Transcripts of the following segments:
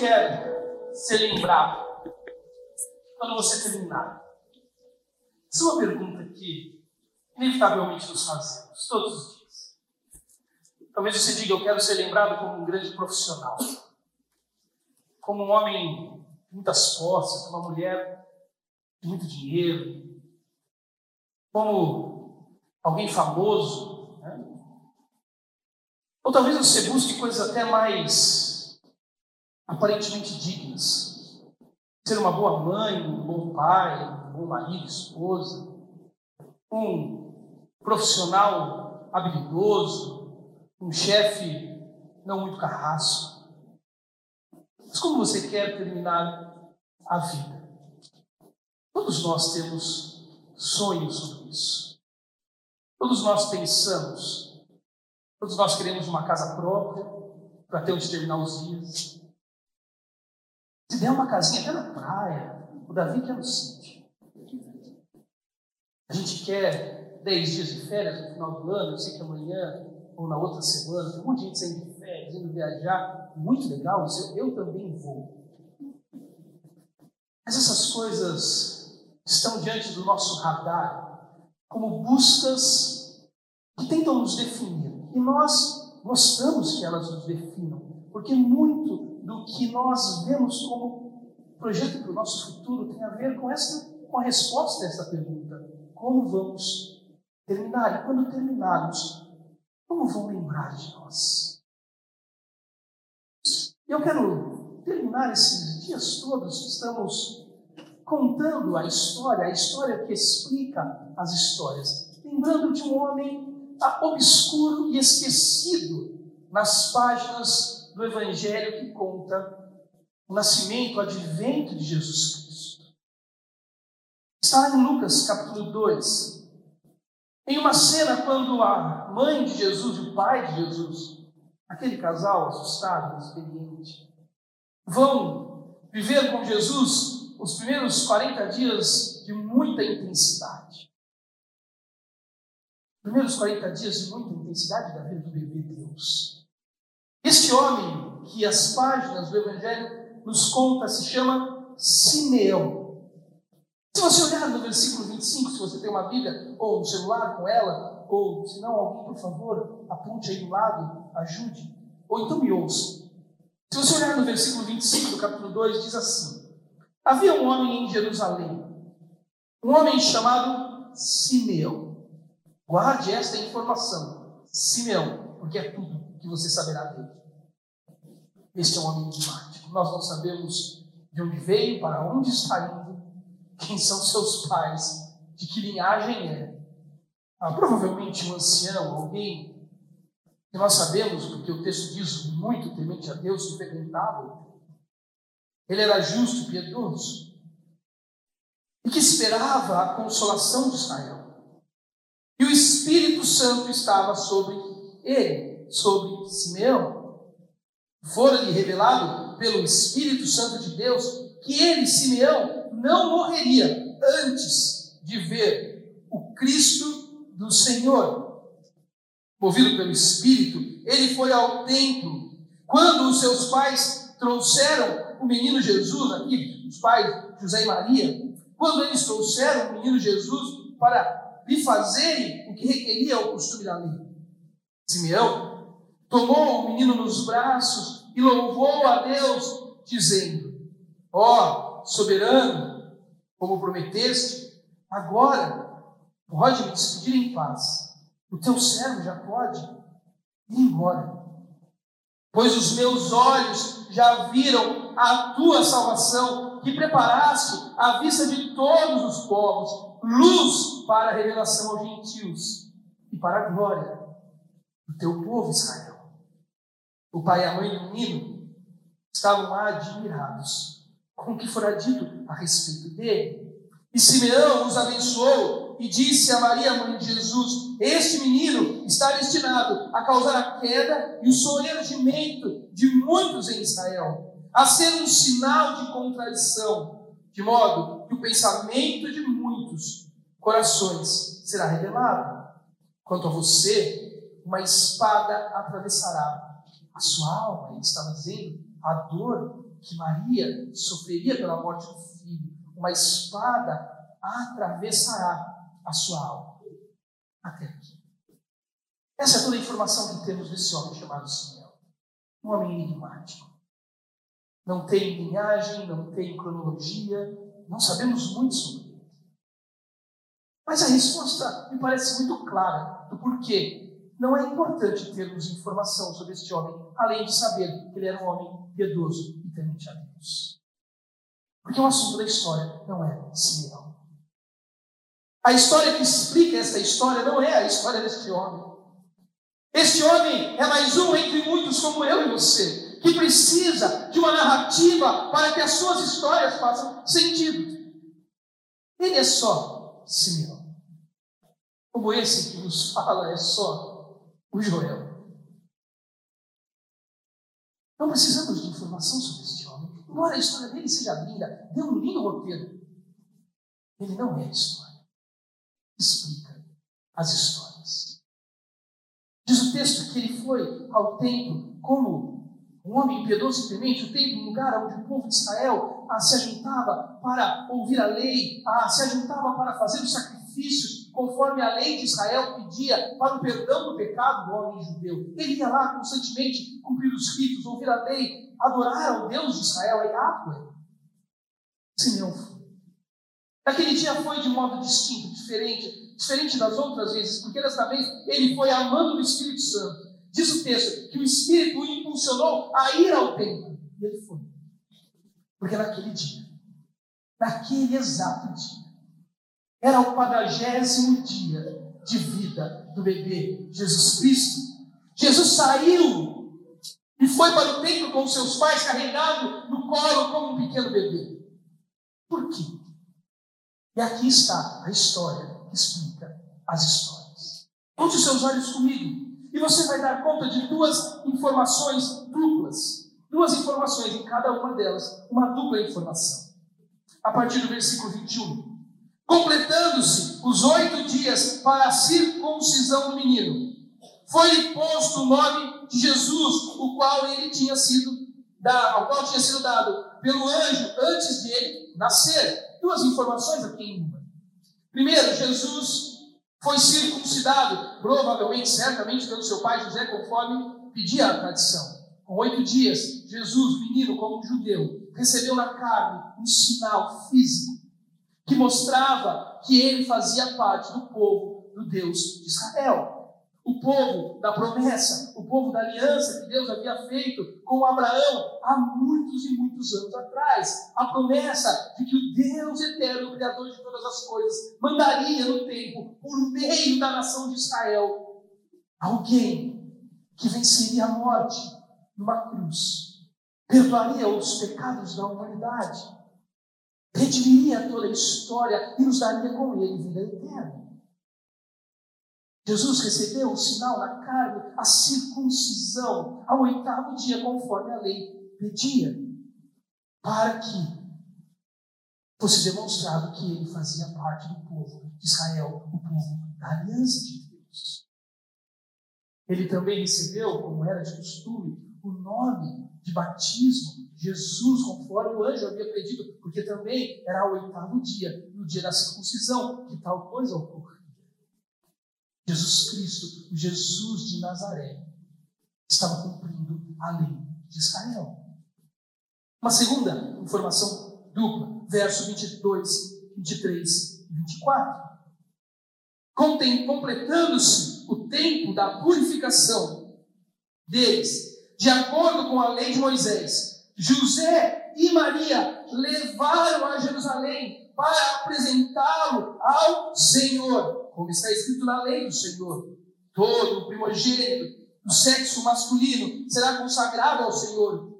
quer ser lembrado quando você terminar? Essa é uma pergunta que, inevitavelmente, nos fazemos todos os dias. Talvez você diga: Eu quero ser lembrado como um grande profissional, como um homem de muitas posses, uma mulher de muito dinheiro, como alguém famoso. Né? Ou talvez você busque coisas até mais aparentemente dignas. Ser uma boa mãe, um bom pai, um bom marido, esposa, um profissional habilidoso, um chefe não muito carrasco. Mas como você quer terminar a vida? Todos nós temos sonhos sobre isso. Todos nós pensamos. Todos nós queremos uma casa própria para ter onde terminar os dias. Se der uma casinha até na praia, o Davi quer no sítio. A gente quer 10 dias de férias no final do ano, eu sei que amanhã ou na outra semana, tem um monte de gente saindo de férias, indo viajar, muito legal, isso eu, eu também vou. Mas essas coisas estão diante do nosso radar como buscas que tentam nos definir. E nós gostamos que elas nos definam, porque muito do que nós vemos como projeto para o nosso futuro tem a ver com essa com a resposta a essa pergunta: como vamos terminar? E quando terminarmos, como vão lembrar de nós? Eu quero terminar esses dias todos que estamos contando a história, a história que explica as histórias, lembrando de um homem obscuro e esquecido nas páginas do Evangelho que conta o nascimento, o advento de Jesus Cristo. Está em Lucas capítulo 2. Em uma cena quando a mãe de Jesus e o pai de Jesus, aquele casal assustado, experiente, vão viver com Jesus os primeiros 40 dias de muita intensidade. Primeiros 40 dias de muita intensidade da vida do bebê Deus. Este homem que as páginas do Evangelho nos conta se chama Simeão. Se você olhar no versículo 25, se você tem uma Bíblia ou um celular com ela, ou se não, alguém, por favor, aponte aí do lado, ajude, ou então me ouça. Se você olhar no versículo 25 do capítulo 2, diz assim: Havia um homem em Jerusalém, um homem chamado Simeão. Guarde esta informação, Simeão, porque é tudo que você saberá dele. Este é um homem enigmático. Nós não sabemos de onde veio, para onde está indo, quem são seus pais, de que linhagem é. Ah, provavelmente um ancião, alguém que nós sabemos, porque o texto diz muito temente a Deus, imperguntável. Ele era justo e piedoso. E que esperava a consolação de Israel. E o Espírito Santo estava sobre ele sobre Simeão. Fora-lhe revelado pelo Espírito Santo de Deus que ele, Simeão, não morreria antes de ver o Cristo do Senhor. Movido pelo Espírito, ele foi ao templo. Quando os seus pais trouxeram o menino Jesus, aqui, os pais José e Maria, quando eles trouxeram o menino Jesus para lhe fazerem o que requeria o costume da lei, Simeão tomou o menino nos braços e louvou a Deus, dizendo: Ó oh, soberano, como prometeste, agora pode me despedir em paz. O teu servo já pode ir embora. Pois os meus olhos já viram a tua salvação, que preparaste à vista de todos os povos, luz para a revelação aos gentios e para a glória do teu povo Israel. O pai e a mãe do menino estavam admirados com o que fora dito a respeito dele. E Simeão os abençoou e disse a Maria, mãe de Jesus: Este menino está destinado a causar a queda e o soergimento de muitos em Israel, a ser um sinal de contradição, de modo que o pensamento de muitos corações será revelado. Quanto a você, uma espada atravessará a sua alma, ele estava dizendo, a dor que Maria sofreria pela morte do filho, uma espada atravessará a sua alma. Até aqui. Essa é toda a informação que temos desse homem chamado Simeão. Um homem enigmático. Não tem linhagem, não tem cronologia, não sabemos muito sobre ele. Mas a resposta me parece muito clara do porquê não é importante termos informação sobre este homem, além de saber que ele era um homem piedoso e temente a Deus. Porque o assunto da história não é Simeão. A história que explica esta história não é a história deste homem. Este homem é mais um entre muitos como eu e você, que precisa de uma narrativa para que as suas histórias façam sentido. Ele é só Simeão. Como esse que nos fala é só o Joel. Não precisamos de informação sobre este homem. Embora a história dele seja linda, dê um lindo roteiro. Ele não é a história. Explica as histórias. Diz o texto que ele foi ao templo como um homem piedoso e temente, o templo, um lugar onde o povo de Israel ah, se ajuntava para ouvir a lei, ah, se ajuntava para fazer os sacrifícios conforme a lei de Israel pedia para o perdão do pecado do homem judeu. Ele ia lá constantemente cumprir os ritos, ouvir a lei, adorar ao Deus de Israel, a Yahweh. Simeão foi. Naquele dia foi de modo distinto, diferente, diferente das outras vezes, porque desta vez ele foi amando do Espírito Santo. Diz o texto que o Espírito o impulsionou a ir ao templo. E ele foi. Porque naquele dia, naquele exato dia, era o quadragésimo dia de vida do bebê Jesus Cristo. Jesus saiu e foi para o templo com seus pais, carregado no colo como um pequeno bebê. Por quê? E aqui está a história que explica as histórias. Conte os seus olhos comigo e você vai dar conta de duas informações duplas. Duas informações, em cada uma delas, uma dupla informação. A partir do versículo 21. Completando-se os oito dias para a circuncisão do menino, foi-lhe posto o nome de Jesus, o qual ele tinha sido dado, ao qual tinha sido dado pelo anjo antes de ele nascer. Duas informações aqui em uma. Primeiro, Jesus foi circuncidado, provavelmente, certamente, pelo seu pai José, conforme pedia a tradição. Com oito dias, Jesus, menino como um judeu, recebeu na carne um sinal físico que mostrava que ele fazia parte do povo do Deus de Israel o povo da promessa, o povo da aliança que Deus havia feito com Abraão há muitos e muitos anos atrás. A promessa de que o Deus eterno, Criador de todas as coisas, mandaria no tempo, por meio da nação de Israel, alguém que venceria a morte numa cruz, perdoaria os pecados da humanidade, redimiria toda a história e nos daria com ele vida eterna. Jesus recebeu o sinal na carne, a circuncisão, ao oitavo dia, conforme a lei pedia, para que fosse demonstrado que ele fazia parte do povo de Israel, o povo da aliança de Deus. Ele também recebeu, como era de costume, o nome de batismo, Jesus, conforme o anjo havia pedido, porque também era o oitavo dia, no dia da circuncisão, que tal coisa ocorreu. Jesus Cristo, o Jesus de Nazaré, estava cumprindo a lei de Israel. Uma segunda informação dupla, verso 22, 23 e 24. Completando-se o tempo da purificação deles, de acordo com a lei de Moisés, José e Maria levaram a Jerusalém para apresentá-lo ao Senhor como está escrito na lei do Senhor. Todo primogênito do sexo masculino será consagrado ao Senhor.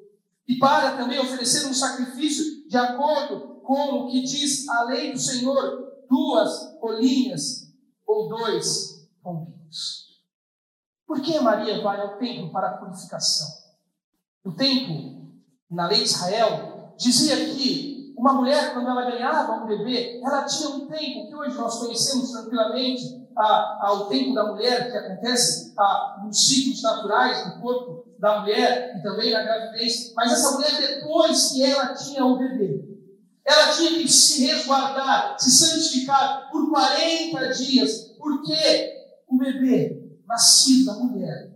E para também oferecer um sacrifício de acordo com o que diz a lei do Senhor, duas colinhas ou dois pombinhos. Por que Maria vai ao templo para a purificação? O templo, na lei de Israel, dizia que uma mulher, quando ela ganhava um bebê, ela tinha um tempo que hoje nós conhecemos tranquilamente, a, ao tempo da mulher, que acontece a, nos ciclos naturais do corpo da mulher e também na gravidez. Mas essa mulher, depois que ela tinha o bebê, ela tinha que se resguardar, se santificar por 40 dias, porque o bebê nascido da mulher,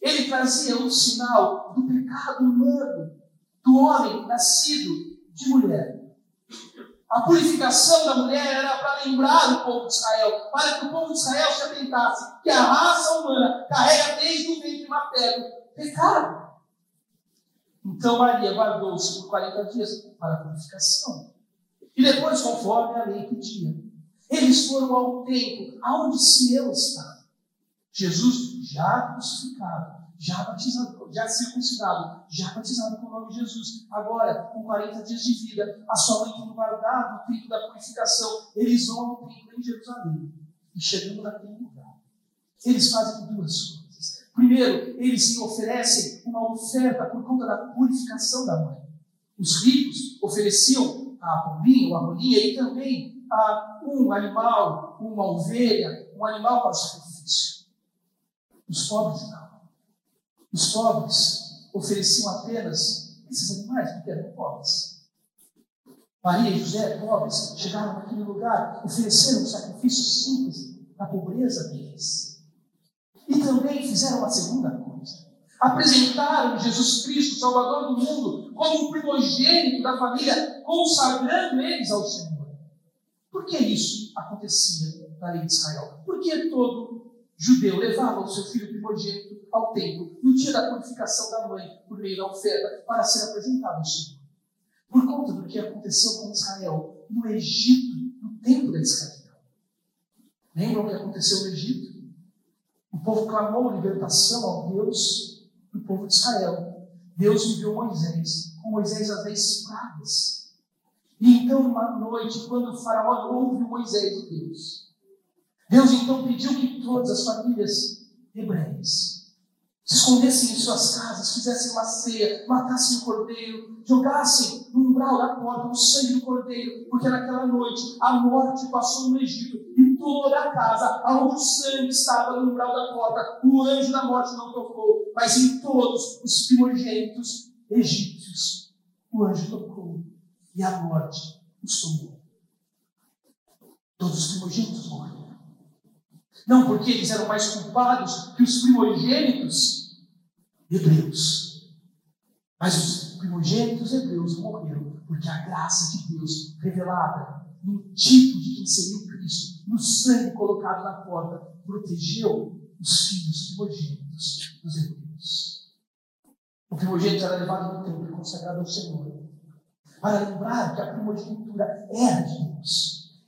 ele trazia um sinal do pecado humano, do homem nascido de mulher. A purificação da mulher era para lembrar o povo de Israel, para que o povo de Israel se atentasse que a raça humana carrega desde o ventre materno pecado. Então Maria guardou-se por 40 dias para a purificação. E depois, conforme a lei pedia, eles foram ao templo, aonde Simeão estava. Jesus já crucificado, já batizado, já circuncidado, já batizado com o nome de Jesus. Agora, com 40 dias de vida, a sua mãe tem guardado o tempo da purificação. Eles vão ao templo em Jerusalém. E chegando naquele lugar, eles fazem duas coisas. Primeiro, eles oferecem uma oferta por conta da purificação da mãe. Os ricos ofereciam a pombinha, a rolinha e também a um animal, uma ovelha, um animal para sacrifício. Os pobres não. Os pobres ofereciam apenas esses animais porque eram pobres. Maria e José, pobres, chegaram naquele lugar, ofereceram um sacrifício simples da pobreza deles. E também fizeram uma segunda coisa. Apresentaram Jesus Cristo, Salvador do mundo, como um primogênito da família, consagrando eles ao Senhor. Por que isso acontecia na lei de Israel? Porque todo judeu levava o seu filho primogênito ao templo no dia da purificação da mãe, por meio da oferta, para ser apresentado ao Senhor. Por conta do que aconteceu com Israel no Egito, no tempo da escravidão. Lembram o que aconteceu no Egito? O povo clamou libertação ao Deus do povo de Israel. Deus enviou Moisés, com Moisés as dez pragas. E então, uma noite, quando o faraó ouve Moisés, o Deus, Deus então pediu que todas as famílias hebreias se escondessem em suas casas, fizessem uma ceia, matassem o cordeiro, jogassem no umbral da porta o sangue do cordeiro, porque naquela noite a morte passou no Egito e toda a casa, onde o sangue estava no umbral da porta, o anjo da morte não tocou, mas em todos os primogênitos egípcios o anjo tocou e a morte os tomou. Todos os primogênitos morreram. Não porque eles eram mais culpados que os primogênitos hebreus. Mas os primogênitos hebreus morreram porque a graça de Deus revelada no tipo de quem seria o Cristo, no sangue colocado na porta, protegeu os filhos primogênitos dos hebreus. O primogênito era levado no templo consagrado ao Senhor, para lembrar que a primogenitura era de Deus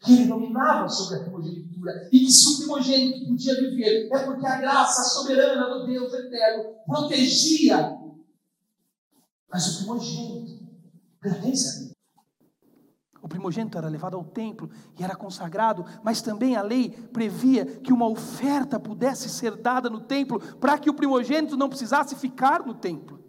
que ele dominava sobre a primogenitura e que se o primogênito podia viver é porque a graça soberana do Deus eterno protegia. Mas o primogênito pertence a Deus. O primogênito era levado ao templo e era consagrado, mas também a lei previa que uma oferta pudesse ser dada no templo para que o primogênito não precisasse ficar no templo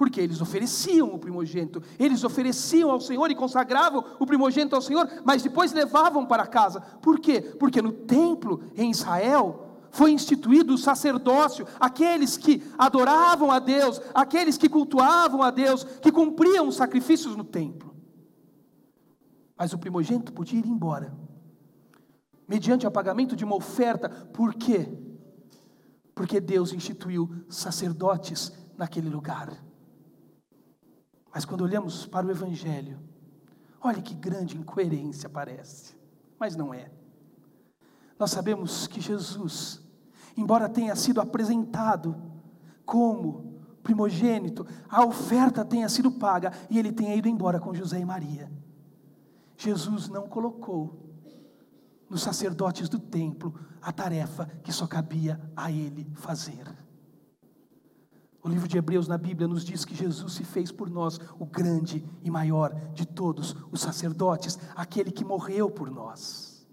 porque eles ofereciam o primogênito, eles ofereciam ao Senhor e consagravam o primogênito ao Senhor, mas depois levavam para casa. Por quê? Porque no templo em Israel foi instituído o sacerdócio, aqueles que adoravam a Deus, aqueles que cultuavam a Deus, que cumpriam os sacrifícios no templo. Mas o primogênito podia ir embora, mediante o pagamento de uma oferta, por quê? Porque Deus instituiu sacerdotes naquele lugar. Mas quando olhamos para o Evangelho, olha que grande incoerência parece, mas não é. Nós sabemos que Jesus, embora tenha sido apresentado como primogênito, a oferta tenha sido paga e ele tenha ido embora com José e Maria. Jesus não colocou nos sacerdotes do templo a tarefa que só cabia a ele fazer. O livro de Hebreus na Bíblia nos diz que Jesus se fez por nós o grande e maior de todos os sacerdotes, aquele que morreu por nós.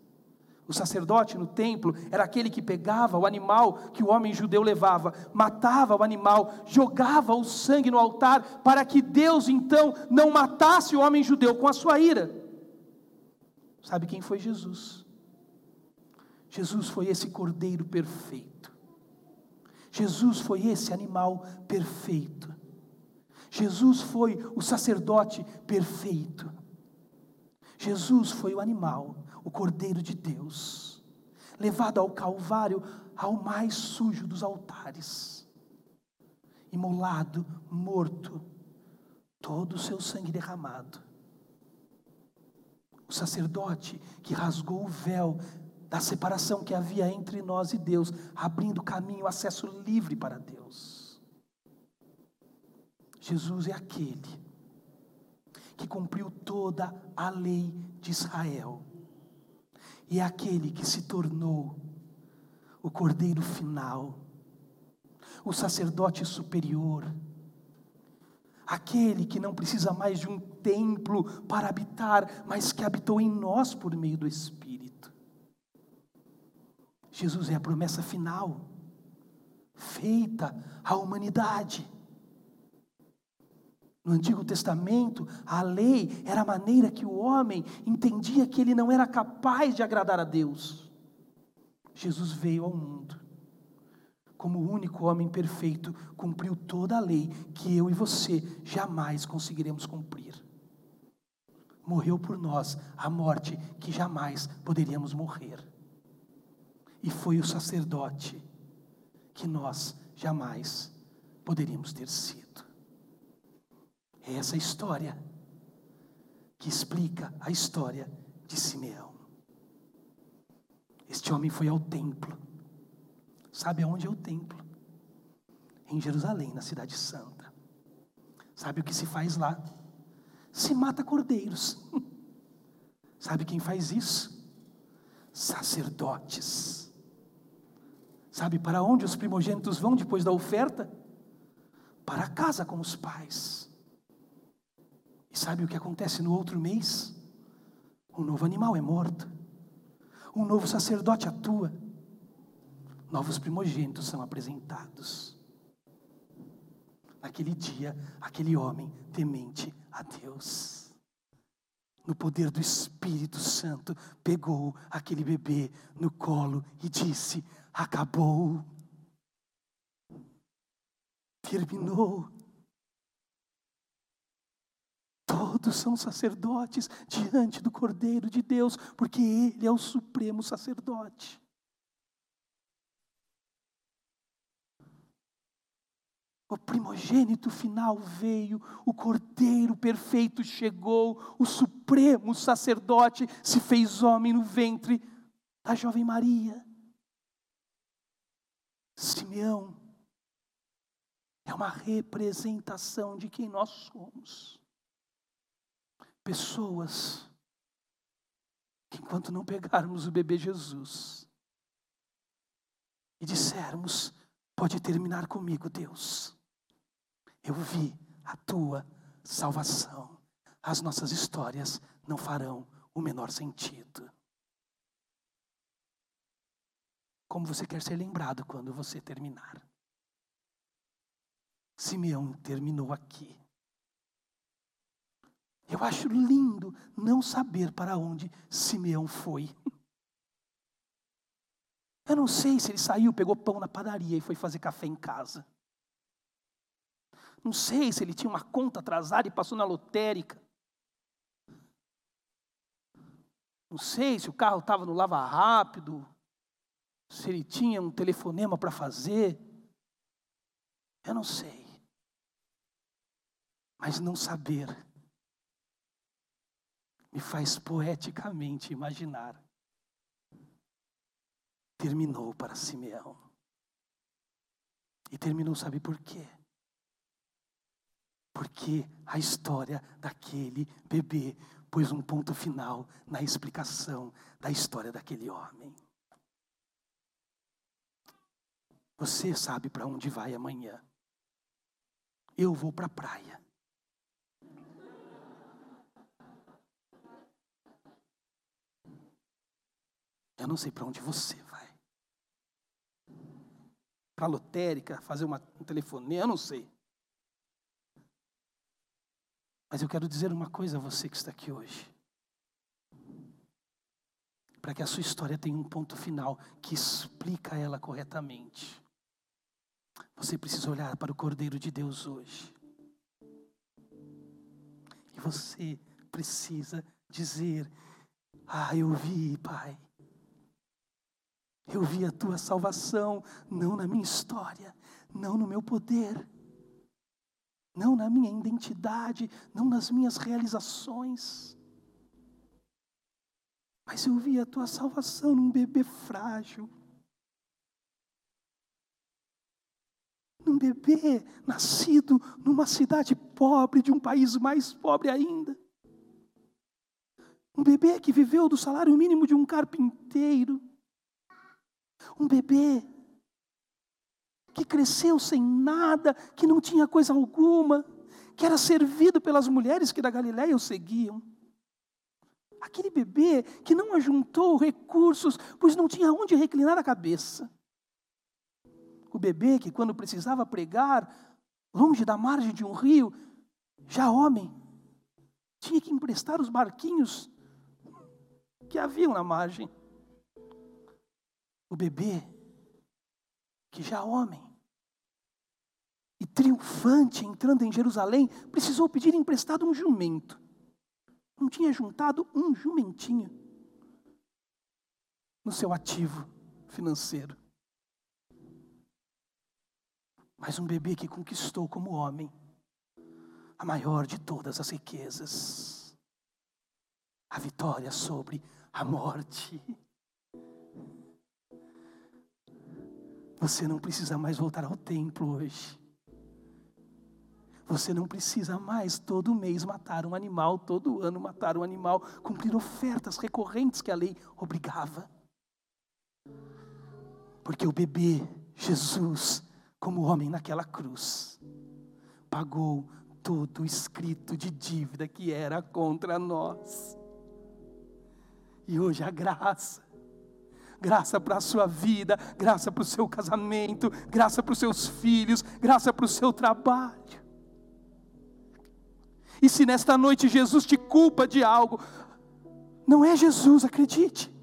O sacerdote no templo era aquele que pegava o animal que o homem judeu levava, matava o animal, jogava o sangue no altar, para que Deus então não matasse o homem judeu com a sua ira. Sabe quem foi Jesus? Jesus foi esse cordeiro perfeito Jesus foi esse animal perfeito. Jesus foi o sacerdote perfeito. Jesus foi o animal, o cordeiro de Deus, levado ao Calvário, ao mais sujo dos altares, imolado, morto, todo o seu sangue derramado. O sacerdote que rasgou o véu da separação que havia entre nós e Deus, abrindo caminho, acesso livre para Deus. Jesus é aquele que cumpriu toda a lei de Israel, e é aquele que se tornou o cordeiro final, o sacerdote superior, aquele que não precisa mais de um templo para habitar, mas que habitou em nós por meio do Espírito. Jesus é a promessa final, feita à humanidade. No Antigo Testamento, a lei era a maneira que o homem entendia que ele não era capaz de agradar a Deus. Jesus veio ao mundo, como o único homem perfeito, cumpriu toda a lei que eu e você jamais conseguiremos cumprir. Morreu por nós a morte que jamais poderíamos morrer e foi o sacerdote que nós jamais poderíamos ter sido. É essa história que explica a história de Simeão. Este homem foi ao templo. Sabe aonde é o templo? Em Jerusalém, na cidade santa. Sabe o que se faz lá? Se mata cordeiros. Sabe quem faz isso? Sacerdotes. Sabe para onde os primogênitos vão depois da oferta? Para casa com os pais. E sabe o que acontece no outro mês? Um novo animal é morto. Um novo sacerdote atua. Novos primogênitos são apresentados. Naquele dia, aquele homem temente a Deus no poder do Espírito Santo, pegou aquele bebê no colo e disse: acabou. Terminou. Todos são sacerdotes diante do Cordeiro de Deus, porque Ele é o supremo sacerdote. O primogênito final veio, o cordeiro perfeito chegou, o supremo sacerdote se fez homem no ventre da jovem Maria. Simeão é uma representação de quem nós somos. Pessoas que, enquanto não pegarmos o bebê Jesus e dissermos: Pode terminar comigo, Deus. Eu vi a tua salvação. As nossas histórias não farão o menor sentido. Como você quer ser lembrado quando você terminar. Simeão terminou aqui. Eu acho lindo não saber para onde Simeão foi. Eu não sei se ele saiu, pegou pão na padaria e foi fazer café em casa. Não sei se ele tinha uma conta atrasada e passou na lotérica. Não sei se o carro estava no lava rápido, se ele tinha um telefonema para fazer, eu não sei. Mas não saber me faz poeticamente imaginar. Terminou para Simeão. E terminou, sabe por quê? Porque a história daquele bebê pôs um ponto final na explicação da história daquele homem. Você sabe para onde vai amanhã. Eu vou para a praia. Eu não sei para onde você vai. Para a lotérica, fazer uma, um telefonema, eu não sei. Mas eu quero dizer uma coisa a você que está aqui hoje para que a sua história tenha um ponto final que explica ela corretamente. Você precisa olhar para o Cordeiro de Deus hoje. você precisa dizer: Ah, eu vi, Pai. Eu vi a tua salvação, não na minha história, não no meu poder, não na minha identidade, não nas minhas realizações. Mas eu vi a tua salvação num bebê frágil, num bebê nascido numa cidade pobre, de um país mais pobre ainda. Um bebê que viveu do salário mínimo de um carpinteiro. Um bebê que cresceu sem nada, que não tinha coisa alguma, que era servido pelas mulheres que da Galiléia o seguiam. Aquele bebê que não ajuntou recursos, pois não tinha onde reclinar a cabeça. O bebê que, quando precisava pregar, longe da margem de um rio, já homem, tinha que emprestar os barquinhos que haviam na margem. O bebê, que já homem, e triunfante entrando em Jerusalém, precisou pedir emprestado um jumento. Não tinha juntado um jumentinho no seu ativo financeiro. Mas um bebê que conquistou como homem a maior de todas as riquezas, a vitória sobre a morte. Você não precisa mais voltar ao templo hoje. Você não precisa mais todo mês matar um animal, todo ano matar um animal, cumprir ofertas recorrentes que a lei obrigava. Porque o bebê, Jesus, como homem naquela cruz, pagou todo o escrito de dívida que era contra nós. E hoje a graça, graça para a sua vida, graça para o seu casamento, graça para os seus filhos, graça para o seu trabalho. E se nesta noite Jesus te culpa de algo, não é Jesus, acredite.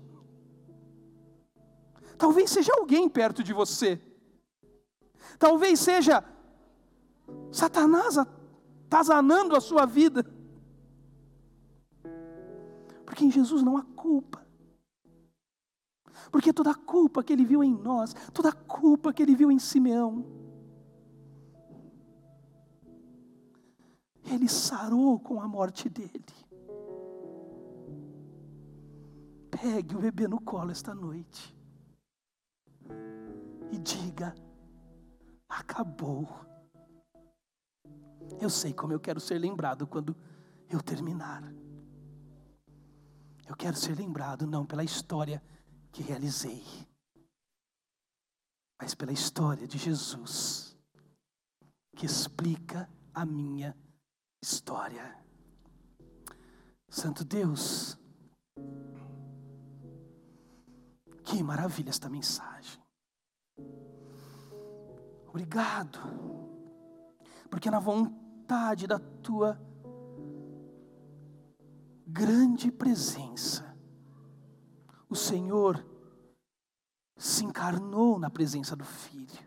Talvez seja alguém perto de você. Talvez seja Satanás atazanando a sua vida. Porque em Jesus não há culpa. Porque toda a culpa que ele viu em nós, toda a culpa que ele viu em Simeão, ele sarou com a morte dele. Pegue o bebê no colo esta noite e diga: acabou. Eu sei como eu quero ser lembrado quando eu terminar. Eu quero ser lembrado não pela história que realizei, mas pela história de Jesus, que explica a minha história. Santo Deus, que maravilha esta mensagem. Obrigado, porque na vontade da tua grande presença, o Senhor se encarnou na presença do Filho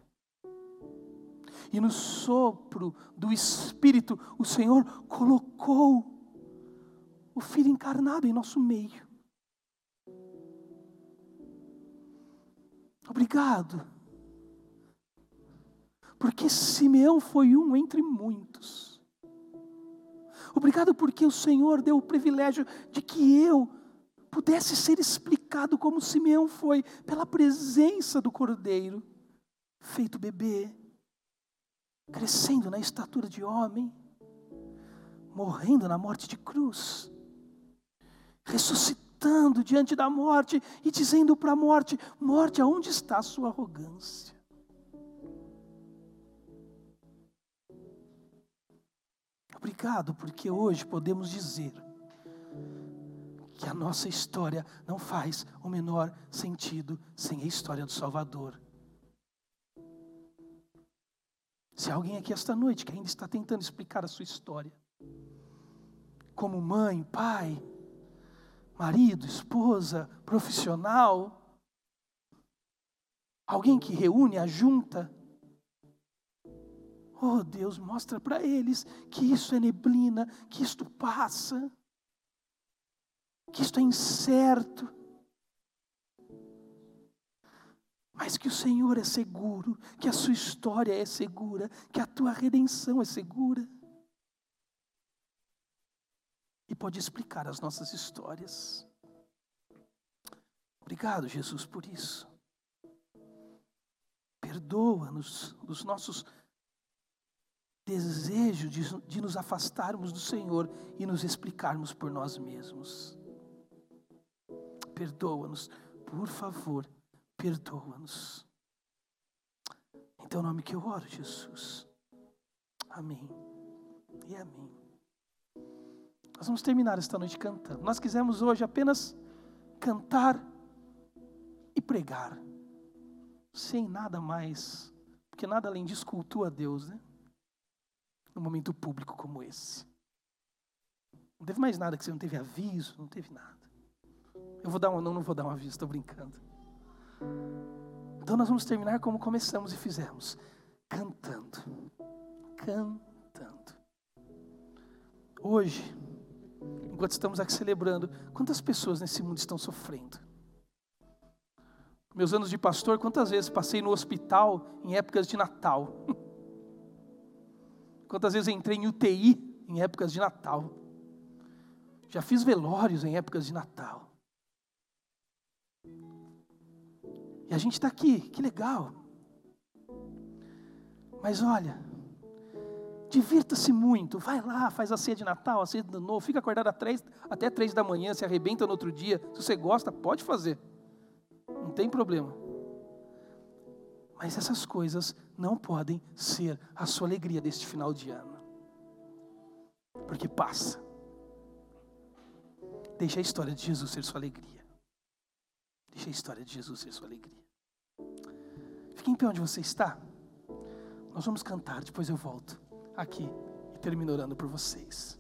e no sopro do Espírito, o Senhor colocou o Filho encarnado em nosso meio. Obrigado. Porque Simeão foi um entre muitos. Obrigado porque o Senhor deu o privilégio de que eu pudesse ser explicado como Simeão foi, pela presença do Cordeiro, feito bebê, crescendo na estatura de homem, morrendo na morte de cruz, ressuscitando diante da morte e dizendo para a morte: Morte, aonde está a sua arrogância? Porque hoje podemos dizer que a nossa história não faz o menor sentido sem a história do Salvador. Se alguém aqui esta noite que ainda está tentando explicar a sua história, como mãe, pai, marido, esposa, profissional, alguém que reúne, ajunta, Oh Deus, mostra para eles que isso é neblina, que isto passa, que isto é incerto, mas que o Senhor é seguro, que a sua história é segura, que a tua redenção é segura. E pode explicar as nossas histórias. Obrigado, Jesus, por isso. Perdoa-nos dos nossos desejo de, de nos afastarmos do Senhor e nos explicarmos por nós mesmos. Perdoa-nos, por favor, perdoa-nos. Em teu nome que eu oro, Jesus. Amém. E amém. Nós vamos terminar esta noite cantando. Nós quisemos hoje apenas cantar e pregar, sem nada mais, porque nada além disso cultua a Deus, né? Num momento público como esse. Não teve mais nada que você não teve aviso, não teve nada. Eu vou dar um, não, não vou dar um aviso, estou brincando. Então nós vamos terminar como começamos e fizemos, cantando. Cantando. Hoje, enquanto estamos aqui celebrando, quantas pessoas nesse mundo estão sofrendo? Meus anos de pastor, quantas vezes passei no hospital em épocas de Natal? Quantas vezes entrei em UTI em épocas de Natal? Já fiz velórios em épocas de Natal. E a gente está aqui, que legal. Mas olha, divirta-se muito, vai lá, faz a ceia de Natal, a ceia de novo, fica acordado até três da manhã, se arrebenta no outro dia. Se você gosta, pode fazer, não tem problema. Mas essas coisas não podem ser a sua alegria deste final de ano. Porque passa. Deixa a história de Jesus ser sua alegria. Deixa a história de Jesus ser sua alegria. Fique em pé onde você está. Nós vamos cantar, depois eu volto aqui e termino orando por vocês.